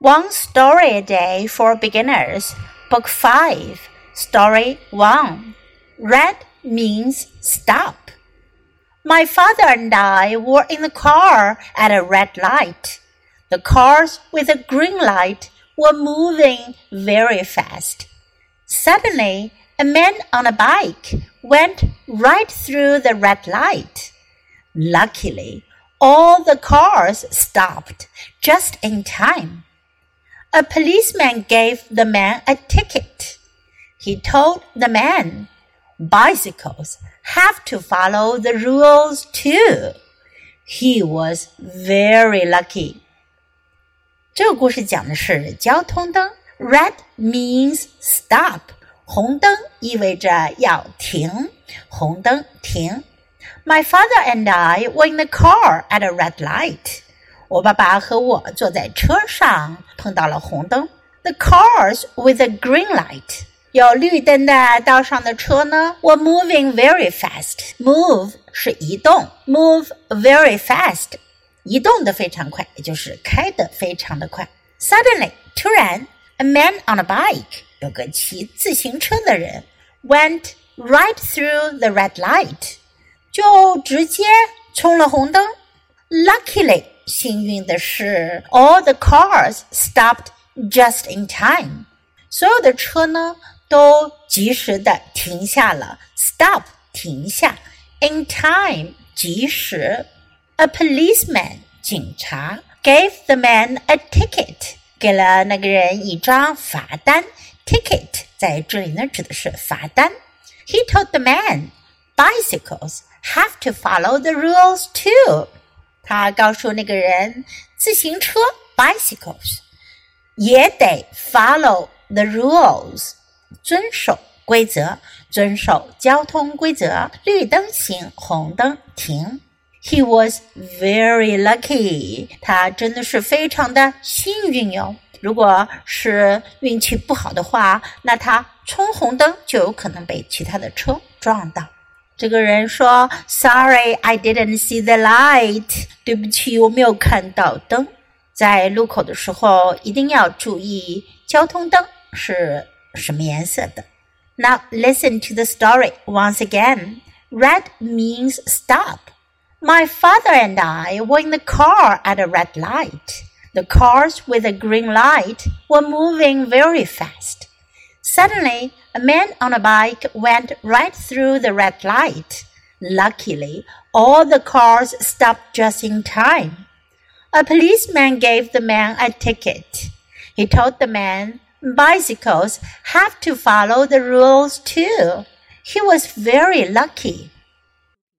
One Story a Day for Beginners, Book 5, Story 1. Red means stop. My father and I were in the car at a red light. The cars with a green light were moving very fast. Suddenly, a man on a bike went right through the red light. Luckily, all the cars stopped just in time. A policeman gave the man a ticket. He told the man, bicycles have to follow the rules too. He was very lucky. 这个故事讲的是交通灯，red means stop，红灯意味着要停，红灯停。My father and I were in the car at a red light. 我爸爸和我坐在车上，碰到了红灯。The cars with a green light，有绿灯的道上的车呢，were moving very fast。Move 是移动，move very fast，移动的非常快，也就是开的非常的快。Suddenly，突然，a man on a bike，有个骑自行车的人，went right through the red light，就直接冲了红灯。Luckily。幸运的是，all the cars stopped just in time。所有的车呢都及时的停下了，stop 停下，in time 及时。A policeman 警察 gave the man a ticket 给了那个人一张罚单。Ticket 在这里呢指的是罚单。He told the man bicycles have to follow the rules too。 他告诉那个人，自行车 bicycles 也得 follow the rules，遵守规则，遵守交通规则。绿灯行，红灯停。He was very lucky，他真的是非常的幸运哟。如果是运气不好的话，那他冲红灯就有可能被其他的车撞到。这个人说：“Sorry, I didn't see the light。”对不起，我没有看到灯。在路口的时候，一定要注意交通灯是什么颜色的。Now listen to the story once again. Red means stop. My father and I were in the car at a red light. The cars with a green light were moving very fast. Suddenly, a man on a bike went right through the red light. Luckily, all the cars stopped just in time. A policeman gave the man a ticket. He told the man, bicycles have to follow the rules too. He was very lucky.